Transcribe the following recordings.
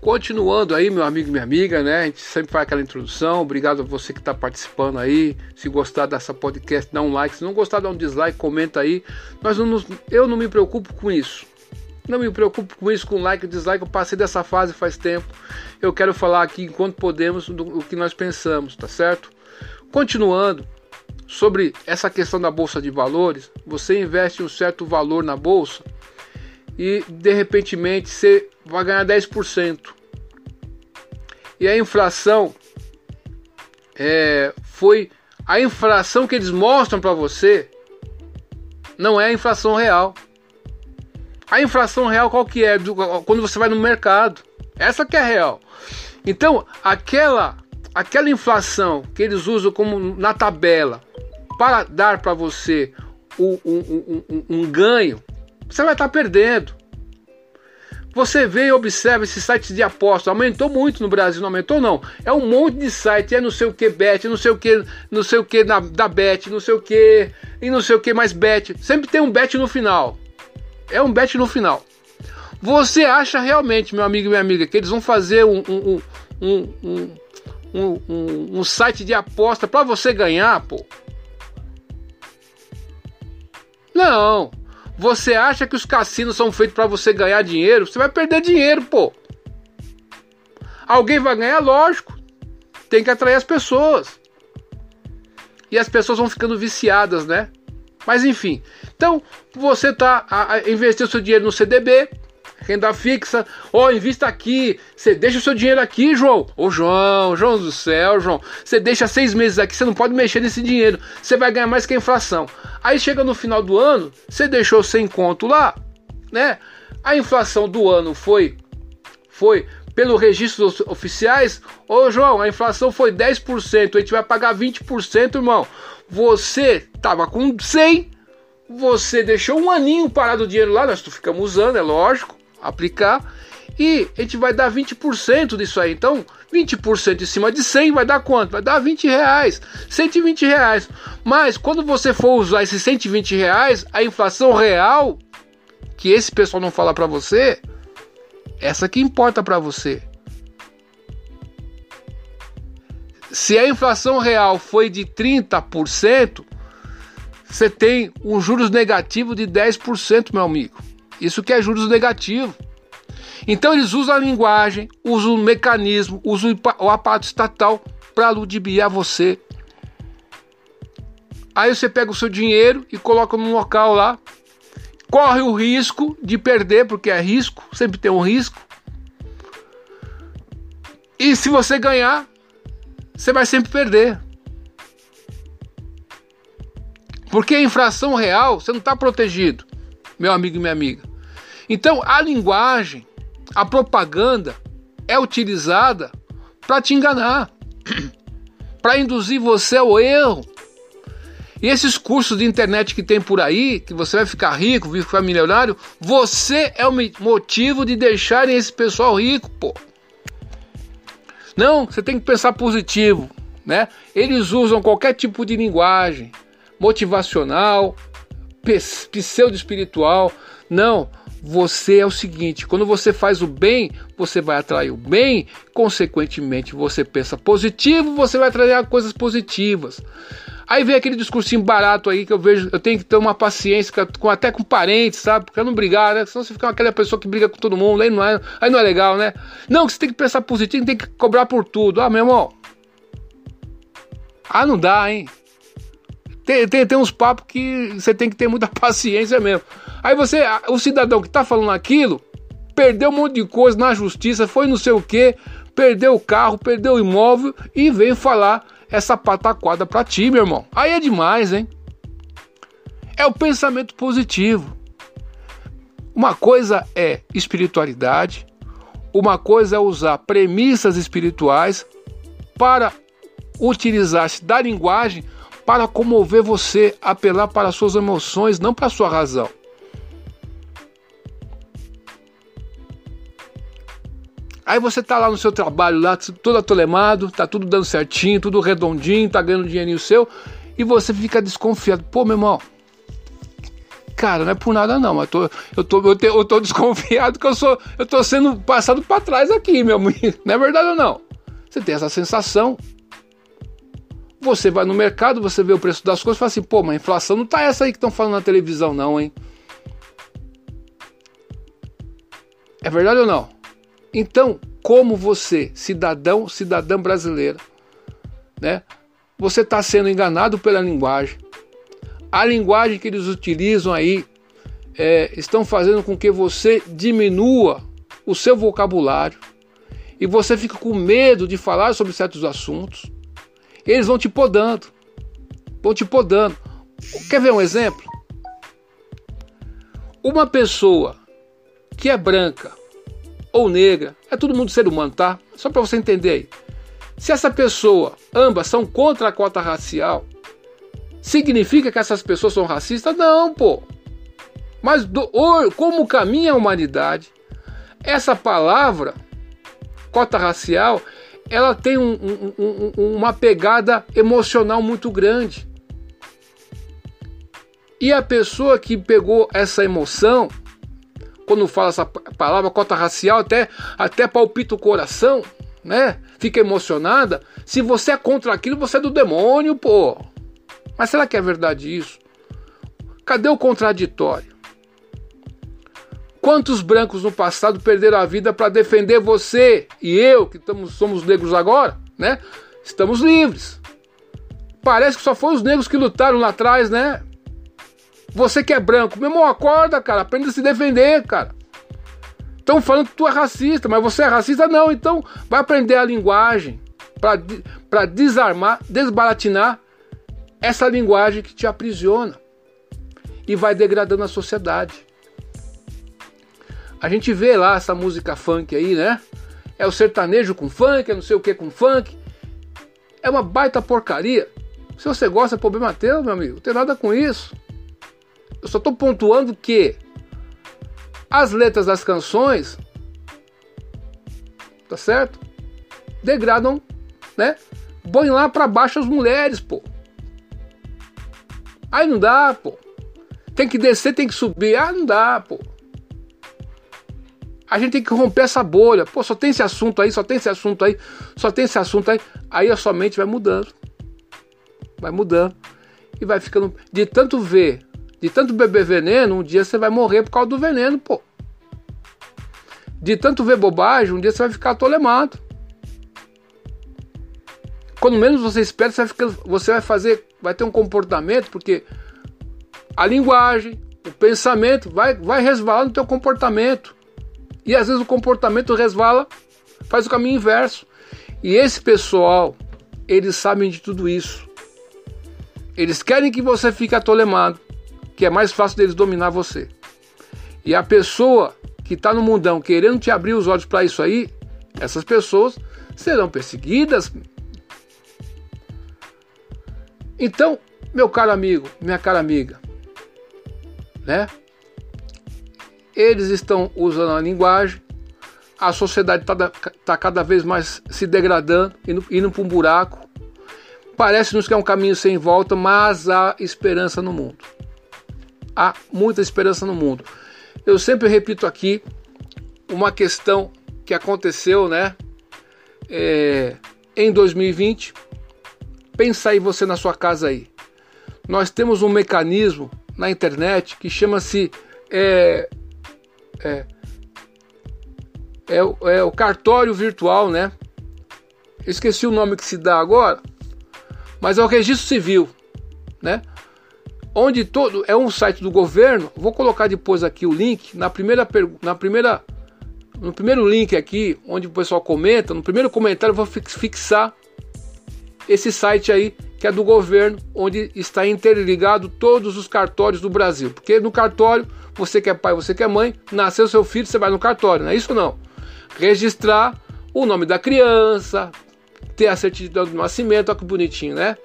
Continuando aí, meu amigo e minha amiga, né? A gente sempre faz aquela introdução. Obrigado a você que está participando aí. Se gostar dessa podcast, dá um like. Se não gostar, dá um dislike, comenta aí. Mas não, eu não me preocupo com isso. Não me preocupo com isso, com like e dislike. Eu passei dessa fase faz tempo. Eu quero falar aqui, enquanto podemos, do, do que nós pensamos, tá certo? Continuando sobre essa questão da bolsa de valores, você investe um certo valor na bolsa e de repente você vai ganhar 10%. E a inflação é, foi a inflação que eles mostram para você não é a inflação real. A inflação real qual que é? Do, quando você vai no mercado. Essa que é real. Então, aquela aquela inflação que eles usam como na tabela para dar para você um, um, um, um, ganho, você vai estar tá perdendo. Você vê e observa esses sites de aposta, aumentou muito no Brasil, não aumentou não. É um monte de site, é não sei o que bet, não sei o que, não sei o que na, da bet, não sei o que e não sei o que mais bet. Sempre tem um bet no final. É um bet no final. Você acha realmente, meu amigo e minha amiga, que eles vão fazer um, um, um, um, um, um site de aposta para você ganhar, pô? Não. Você acha que os cassinos são feitos para você ganhar dinheiro? Você vai perder dinheiro, pô. Alguém vai ganhar, lógico. Tem que atrair as pessoas. E as pessoas vão ficando viciadas, né? Mas enfim. Então, você tá a, a investir seu dinheiro no CDB, renda fixa. Ó, oh, invista aqui. Você deixa o seu dinheiro aqui, João. Ô, João, João do céu, João. Você deixa seis meses aqui, você não pode mexer nesse dinheiro. Você vai ganhar mais que a inflação. Aí chega no final do ano, você deixou sem conto lá, né? A inflação do ano foi foi pelos registros oficiais, ô João, a inflação foi 10%, a gente vai pagar 20%, irmão. Você tava com 100, você deixou um aninho parado o dinheiro lá, nós ficamos usando, é lógico aplicar e a gente vai dar 20% disso aí. Então, 20% em cima de 100 vai dar quanto? Vai dar 20 reais, 120 reais. Mas quando você for usar esses 120 reais, a inflação real, que esse pessoal não fala para você, essa que importa para você. Se a inflação real foi de 30%, você tem um juros negativo de 10%, meu amigo. Isso que é juros negativo. Então eles usam a linguagem, usam o mecanismo, usam o aparato estatal para ludibriar você. Aí você pega o seu dinheiro e coloca num local lá, corre o risco de perder, porque é risco, sempre tem um risco. E se você ganhar, você vai sempre perder. Porque a infração real, você não está protegido, meu amigo e minha amiga. Então a linguagem, a propaganda é utilizada para te enganar, para induzir você ao erro. E esses cursos de internet que tem por aí, que você vai ficar rico, vai ficar milionário, você é o motivo de deixarem esse pessoal rico, pô. Não, você tem que pensar positivo, né? Eles usam qualquer tipo de linguagem motivacional, pseudo espiritual. Não, você é o seguinte: quando você faz o bem, você vai atrair o bem, consequentemente, você pensa positivo, você vai atrair coisas positivas. Aí vem aquele discursinho barato aí que eu vejo, eu tenho que ter uma paciência com, até com parentes, sabe? Pra não brigar, né? Senão você fica aquela pessoa que briga com todo mundo, aí não é, aí não é legal, né? Não, que você tem que pensar positivo, tem que cobrar por tudo. Ah, meu irmão. Ah, não dá, hein? Tem, tem, tem uns papos que você tem que ter muita paciência mesmo. Aí você, o cidadão que tá falando aquilo, perdeu um monte de coisa na justiça, foi não sei o que, perdeu o carro, perdeu o imóvel e veio falar essa pataquada pra ti, meu irmão. Aí é demais, hein? É o pensamento positivo. Uma coisa é espiritualidade, uma coisa é usar premissas espirituais para utilizar-se da linguagem para comover você, apelar para suas emoções, não para sua razão. Aí você tá lá no seu trabalho, lá todo atolemado, tá tudo dando certinho, tudo redondinho, tá ganhando dinheirinho seu, e você fica desconfiado. Pô, meu irmão, cara, não é por nada não, tô, eu, tô, eu, te, eu tô desconfiado que eu sou, eu tô sendo passado para trás aqui, meu amigo. Não é verdade ou não? Você tem essa sensação. Você vai no mercado, você vê o preço das coisas e fala assim, pô, mas a inflação não tá essa aí que estão falando na televisão, não, hein? É verdade ou não? Então, como você, cidadão, cidadã brasileira, né? Você está sendo enganado pela linguagem. A linguagem que eles utilizam aí é, estão fazendo com que você diminua o seu vocabulário e você fica com medo de falar sobre certos assuntos. Eles vão te podando, vão te podando. Quer ver um exemplo? Uma pessoa que é branca ou negra, é todo mundo ser humano, tá? Só para você entender aí. Se essa pessoa, ambas são contra a cota racial, significa que essas pessoas são racistas? Não, pô. Mas do, como caminha a humanidade, essa palavra, cota racial, ela tem um, um, um, uma pegada emocional muito grande. E a pessoa que pegou essa emoção, quando fala essa palavra cota racial, até, até palpita o coração, né? Fica emocionada. Se você é contra aquilo, você é do demônio, pô. Mas será que é verdade isso? Cadê o contraditório? Quantos brancos no passado perderam a vida para defender você e eu, que estamos, somos negros agora, né? Estamos livres. Parece que só foram os negros que lutaram lá atrás, né? Você que é branco, meu irmão, acorda, cara, aprenda a se defender, cara. Estão falando que tu é racista, mas você é racista? Não, então vai aprender a linguagem para desarmar, desbaratinar essa linguagem que te aprisiona e vai degradando a sociedade. A gente vê lá essa música funk aí, né? É o sertanejo com funk, é não sei o que com funk. É uma baita porcaria. Se você gosta, é problema teu, meu amigo. Não tem nada com isso. Eu só estou pontuando que as letras das canções, tá certo? Degradam, né? Põe lá para baixo as mulheres, pô. Aí não dá, pô. Tem que descer, tem que subir. Ah, não dá, pô. A gente tem que romper essa bolha. Pô, só tem esse assunto aí, só tem esse assunto aí, só tem esse assunto aí. Aí a sua mente vai mudando. Vai mudando. E vai ficando. De tanto ver, de tanto beber veneno, um dia você vai morrer por causa do veneno, pô. De tanto ver bobagem, um dia você vai ficar tolemado. Quando menos você espera, você vai, ficar, você vai fazer, vai ter um comportamento, porque a linguagem, o pensamento vai, vai resvalar no teu comportamento. E às vezes o comportamento resvala, faz o caminho inverso. E esse pessoal, eles sabem de tudo isso. Eles querem que você fique atolemado, que é mais fácil deles dominar você. E a pessoa que está no mundão querendo te abrir os olhos para isso aí, essas pessoas serão perseguidas, então, meu caro amigo, minha cara amiga, né? Eles estão usando a linguagem, a sociedade está tá cada vez mais se degradando, indo, indo para um buraco. Parece-nos que é um caminho sem volta, mas há esperança no mundo. Há muita esperança no mundo. Eu sempre repito aqui uma questão que aconteceu, né? É, em 2020 Pensa aí você na sua casa aí. Nós temos um mecanismo na internet que chama-se é, é, é, é, o cartório virtual, né? Esqueci o nome que se dá agora, mas é o registro civil, né? Onde todo é um site do governo. Vou colocar depois aqui o link na primeira na primeira no primeiro link aqui, onde o pessoal comenta, no primeiro comentário eu vou fixar esse site aí que é do governo, onde está interligado todos os cartórios do Brasil. Porque no cartório, você que é pai, você que é mãe, nasceu seu filho, você vai no cartório, não é isso não? Registrar o nome da criança, ter a certidão de nascimento, olha que bonitinho, né?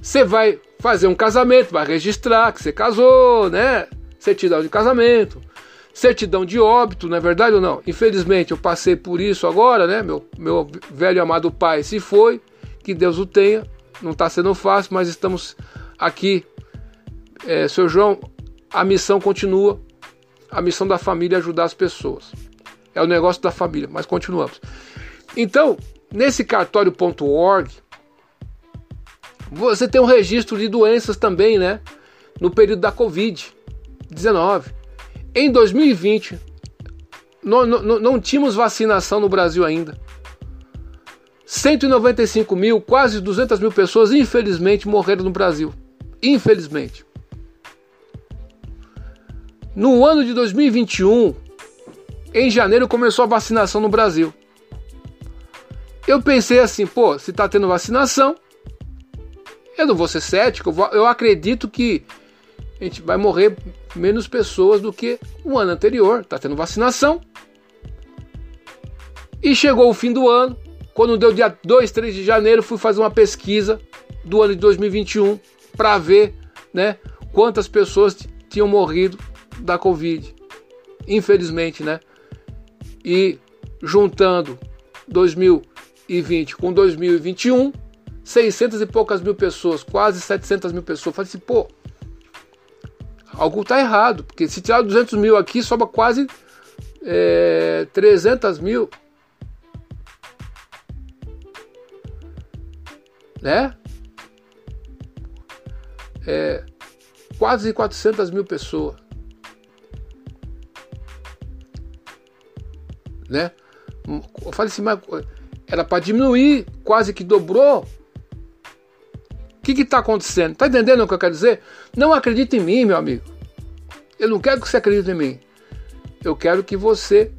Você vai fazer um casamento, vai registrar que você casou, né? Certidão de casamento, certidão de óbito, não é verdade ou não? Infelizmente eu passei por isso agora, né? Meu, meu velho amado pai se foi, que Deus o tenha. Não está sendo fácil, mas estamos aqui. É, seu João, a missão continua, a missão da família é ajudar as pessoas. É o negócio da família, mas continuamos. Então, nesse cartório.org, você tem um registro de doenças também, né? No período da Covid-19. Em 2020, não, não, não tínhamos vacinação no Brasil ainda. 195 mil, quase 200 mil pessoas, infelizmente, morreram no Brasil. Infelizmente. No ano de 2021, em janeiro, começou a vacinação no Brasil. Eu pensei assim, pô, se tá tendo vacinação, eu não vou ser cético, eu acredito que a gente vai morrer menos pessoas do que o ano anterior. Tá tendo vacinação. E chegou o fim do ano, quando deu dia 2, 3 de janeiro, fui fazer uma pesquisa do ano de 2021 para ver, né, quantas pessoas tinham morrido da Covid. Infelizmente, né? E juntando 2020 com 2021, 600 e poucas mil pessoas, quase 700 mil pessoas. Falei assim, pô, algo tá errado, porque se tirar 200 mil aqui, sobra quase é, 300 mil. Né? É, quase 400 mil pessoas. Né? Eu falei assim, mas era para diminuir, quase que dobrou. O que está acontecendo? Está entendendo o que eu quero dizer? Não acredite em mim, meu amigo. Eu não quero que você acredite em mim. Eu quero que você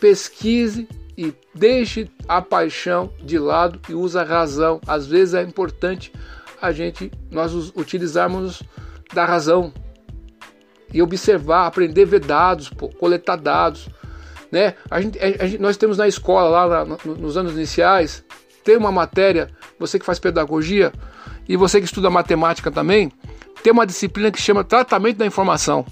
pesquise e deixe a paixão de lado e use a razão. Às vezes é importante a gente nós utilizarmos da razão e observar, aprender a ver dados, pô, coletar dados, né? A gente, a gente, nós temos na escola lá na, nos anos iniciais tem uma matéria, você que faz pedagogia e você que estuda matemática também, tem uma disciplina que chama tratamento da informação.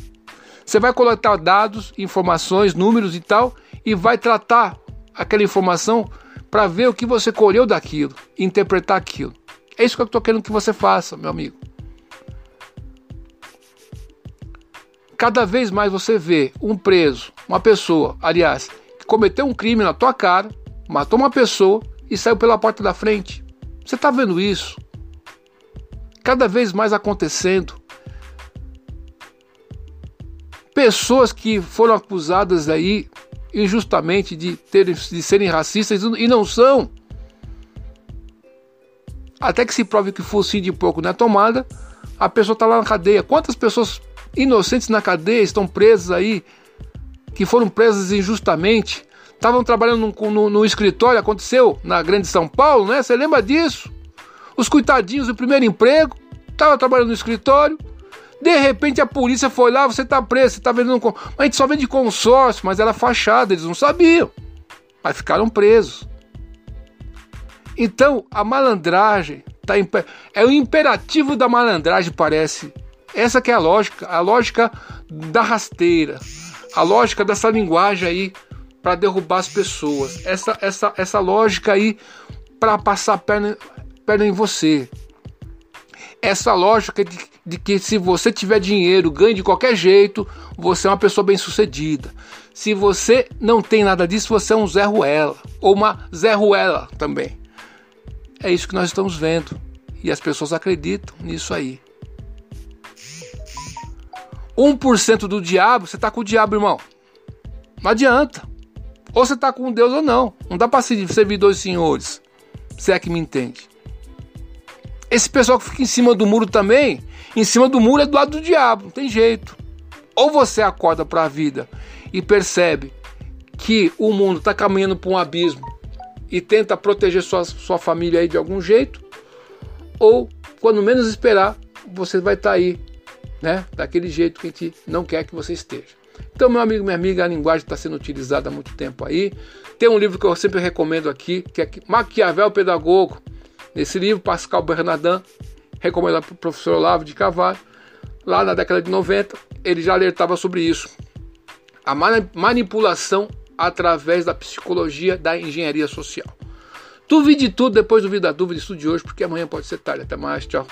Você vai coletar dados, informações, números e tal, e vai tratar aquela informação para ver o que você colheu daquilo, interpretar aquilo. É isso que eu estou querendo que você faça, meu amigo. Cada vez mais você vê um preso, uma pessoa, aliás, que cometeu um crime na tua cara, matou uma pessoa e saiu pela porta da frente. Você está vendo isso? Cada vez mais acontecendo. Pessoas que foram acusadas aí injustamente de, terem, de serem racistas e não são. Até que se prove que focinho de pouco na tomada, a pessoa está lá na cadeia. Quantas pessoas inocentes na cadeia estão presas aí, que foram presas injustamente? Estavam trabalhando no, no, no, escritório, aconteceu na Grande São Paulo, né? Você lembra disso? Os coitadinhos do primeiro emprego, estavam trabalhando no escritório, de repente a polícia foi lá, você está preso, você está vendendo. Com... A gente só vende consórcio, mas era fachada, eles não sabiam. Mas ficaram presos. Então a malandragem tá é o imperativo da malandragem, parece. Essa que é a lógica, a lógica da rasteira, a lógica dessa linguagem aí para derrubar as pessoas. Essa, essa, essa lógica aí para passar perna, perna em você. Essa lógica de de que se você tiver dinheiro, ganhe de qualquer jeito, você é uma pessoa bem-sucedida. Se você não tem nada disso, você é um Zé Ruela ou uma Zé Ruela também. É isso que nós estamos vendo e as pessoas acreditam nisso aí. 1% do diabo, você está com o diabo, irmão. Não adianta. Ou você está com Deus ou não. Não dá para servir dois senhores. Se é que me entende. Esse pessoal que fica em cima do muro também, em cima do muro é do lado do diabo, não tem jeito. Ou você acorda para a vida e percebe que o mundo está caminhando para um abismo e tenta proteger sua, sua família aí de algum jeito, ou quando menos esperar, você vai estar tá aí, né? Daquele jeito que a gente não quer que você esteja. Então, meu amigo, minha amiga, a linguagem está sendo utilizada há muito tempo aí. Tem um livro que eu sempre recomendo aqui, que é Maquiavel Pedagogo. Nesse livro, Pascal Bernardin recomendado para o professor Olavo de Carvalho, lá na década de 90, ele já alertava sobre isso. A manipulação através da psicologia da engenharia social. Duvide tudo, depois duvida da dúvida, estude hoje, porque amanhã pode ser tarde. Até mais, tchau.